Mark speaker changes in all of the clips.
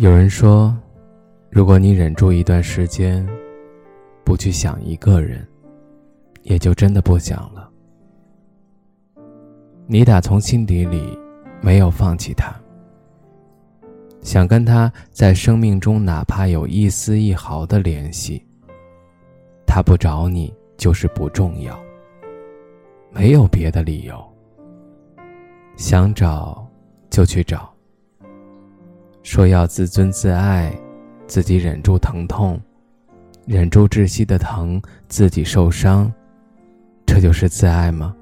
Speaker 1: 有人说，如果你忍住一段时间，不去想一个人，也就真的不想了。你打从心底里没有放弃他，想跟他在生命中哪怕有一丝一毫的联系。他不找你就是不重要，没有别的理由。想找就去找。说要自尊自爱，自己忍住疼痛，忍住窒息的疼，自己受伤，这就是自爱吗？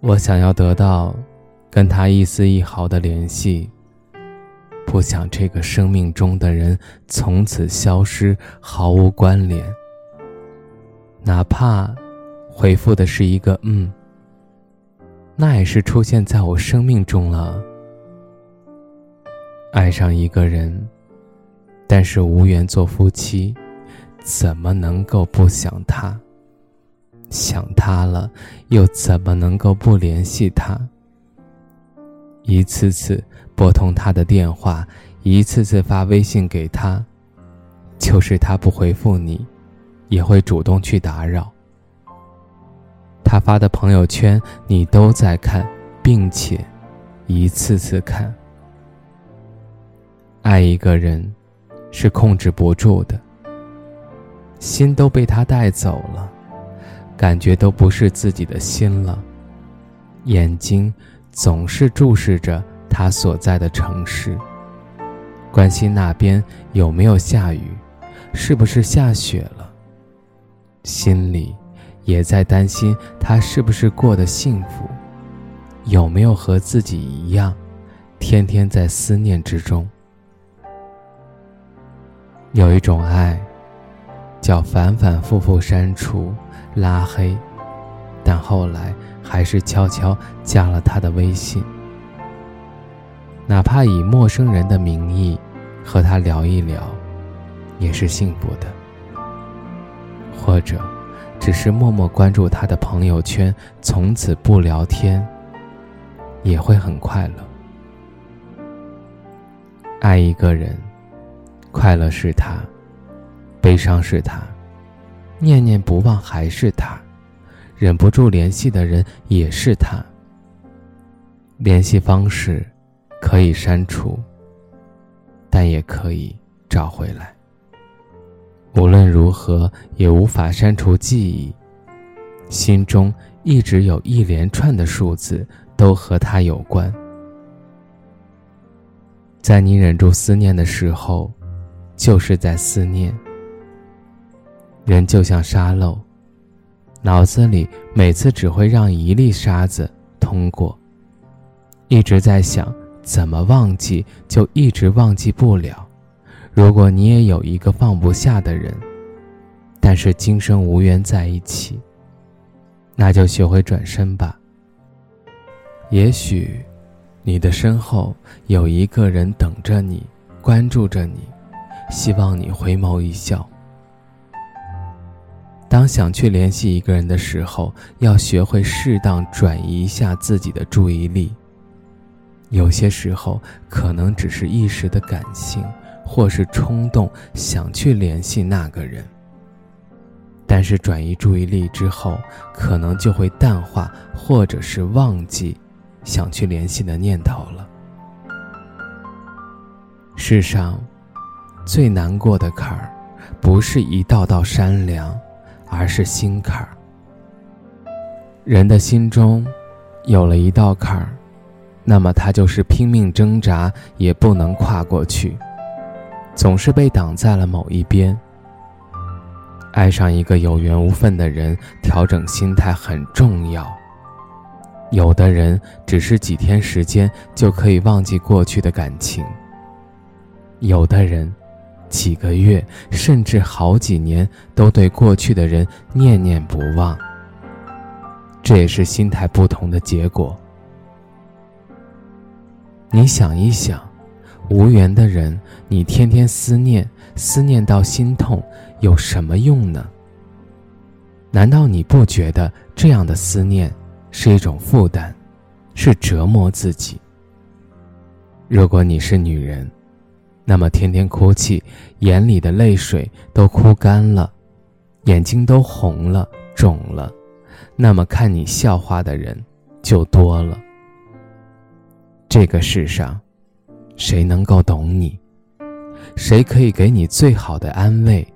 Speaker 1: 我想要得到跟他一丝一毫的联系，不想这个生命中的人从此消失，毫无关联。哪怕回复的是一个“嗯”，那也是出现在我生命中了。爱上一个人，但是无缘做夫妻，怎么能够不想他？想他了，又怎么能够不联系他？一次次拨通他的电话，一次次发微信给他，就是他不回复你，也会主动去打扰。他发的朋友圈你都在看，并且一次次看。爱一个人，是控制不住的。心都被他带走了，感觉都不是自己的心了。眼睛总是注视着他所在的城市，关心那边有没有下雨，是不是下雪了。心里也在担心他是不是过得幸福，有没有和自己一样，天天在思念之中。有一种爱，叫反反复复删除、拉黑，但后来还是悄悄加了他的微信。哪怕以陌生人的名义和他聊一聊，也是幸福的。或者，只是默默关注他的朋友圈，从此不聊天，也会很快乐。爱一个人。快乐是他，悲伤是他，念念不忘还是他，忍不住联系的人也是他。联系方式可以删除，但也可以找回来。无论如何也无法删除记忆，心中一直有一连串的数字都和他有关。在你忍住思念的时候。就是在思念。人就像沙漏，脑子里每次只会让一粒沙子通过，一直在想怎么忘记，就一直忘记不了。如果你也有一个放不下的人，但是今生无缘在一起，那就学会转身吧。也许，你的身后有一个人等着你，关注着你。希望你回眸一笑。当想去联系一个人的时候，要学会适当转移一下自己的注意力。有些时候可能只是一时的感性，或是冲动想去联系那个人。但是转移注意力之后，可能就会淡化，或者是忘记想去联系的念头了。世上。最难过的坎儿，不是一道道山梁，而是心坎儿。人的心中，有了一道坎儿，那么他就是拼命挣扎也不能跨过去，总是被挡在了某一边。爱上一个有缘无分的人，调整心态很重要。有的人只是几天时间就可以忘记过去的感情，有的人几个月甚至好几年都对过去的人念念不忘。这也是心态不同的结果。你想一想，无缘的人，你天天思念，思念到心痛，有什么用呢？难道你不觉得这样的思念？是一种负担，是折磨自己。如果你是女人，那么天天哭泣，眼里的泪水都哭干了，眼睛都红了、肿了，那么看你笑话的人就多了。这个世上，谁能够懂你？谁可以给你最好的安慰？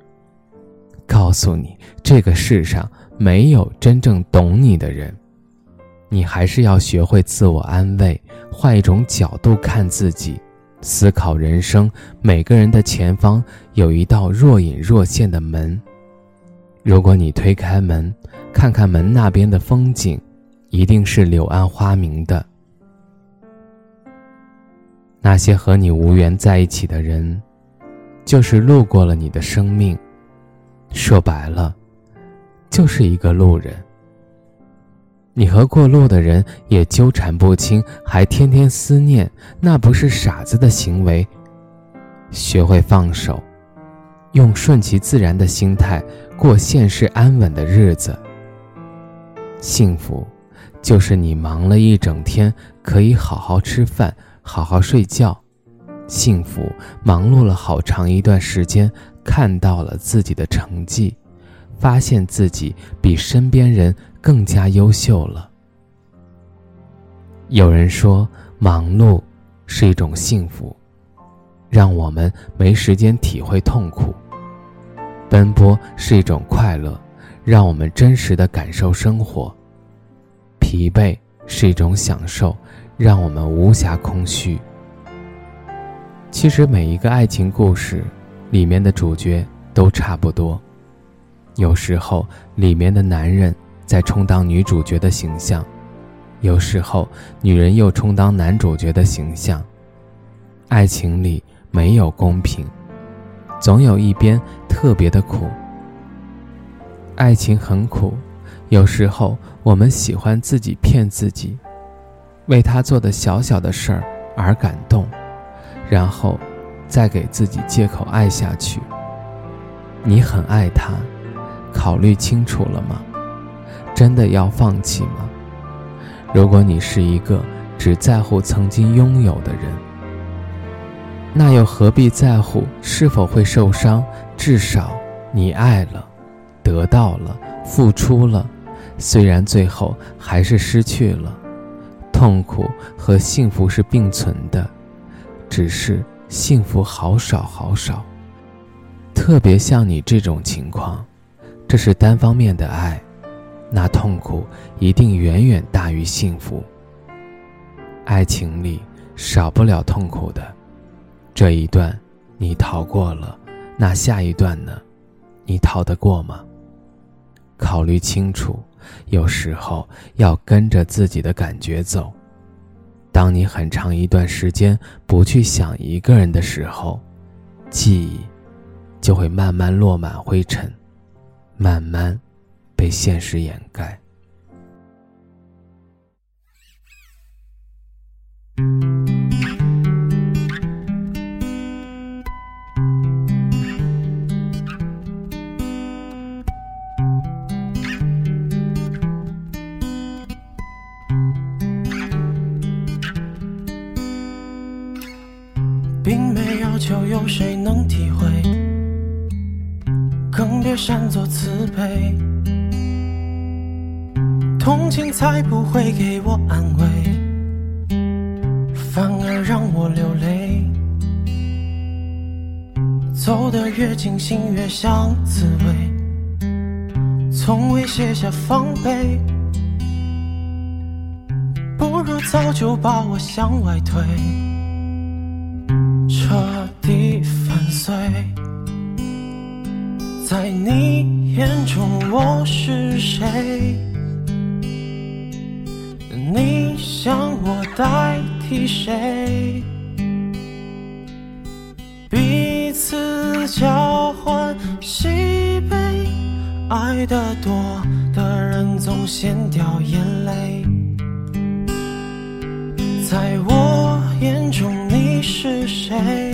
Speaker 1: 告诉你，这个世上没有真正懂你的人。你还是要学会自我安慰，换一种角度看自己，思考人生。每个人的前方有一道若隐若现的门，如果你推开门，看看门那边的风景，一定是柳暗花明的。那些和你无缘在一起的人，就是路过了你的生命，说白了，就是一个路人。你和过路的人也纠缠不清，还天天思念，那不是傻子的行为。学会放手，用顺其自然的心态过现实安稳的日子。幸福，就是你忙了一整天，可以好好吃饭，好好睡觉；幸福，忙碌了好长一段时间，看到了自己的成绩，发现自己比身边人。更加优秀了。有人说，忙碌是一种幸福，让我们没时间体会痛苦；奔波是一种快乐，让我们真实的感受生活；疲惫是一种享受，让我们无暇空虚。其实，每一个爱情故事里面的主角都差不多，有时候里面的男人。在充当女主角的形象，有时候女人又充当男主角的形象。爱情里没有公平，总有一边特别的苦。爱情很苦，有时候我们喜欢自己骗自己，为他做的小小的事儿而感动，然后再给自己借口爱下去。你很爱他，考虑清楚了吗？真的要放弃吗？如果你是一个只在乎曾经拥有的人，那又何必在乎是否会受伤？至少你爱了，得到了，付出了，虽然最后还是失去了。痛苦和幸福是并存的，只是幸福好少好少。特别像你这种情况，这是单方面的爱。那痛苦一定远远大于幸福。爱情里少不了痛苦的，这一段你逃过了，那下一段呢？你逃得过吗？考虑清楚，有时候要跟着自己的感觉走。当你很长一段时间不去想一个人的时候，记忆就会慢慢落满灰尘，慢慢。被现实掩盖。
Speaker 2: 并没要求有谁能体会，更别擅作慈悲。同情才不会给我安慰，反而让我流泪。走得越近，心越像刺猬，从未卸下防备。不如早就把我向外推，彻底粉碎。在你眼中，我是谁？你想我代替谁？彼此交换喜悲，爱得多的人总先掉眼泪。在我眼中你是谁？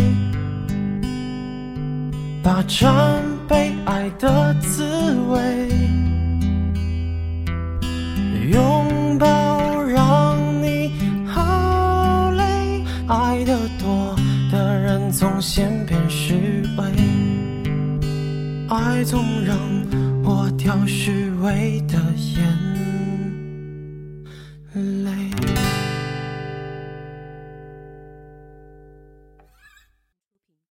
Speaker 2: 霸占被爱的滋味，先变虚伪，爱总让我掉虚伪的。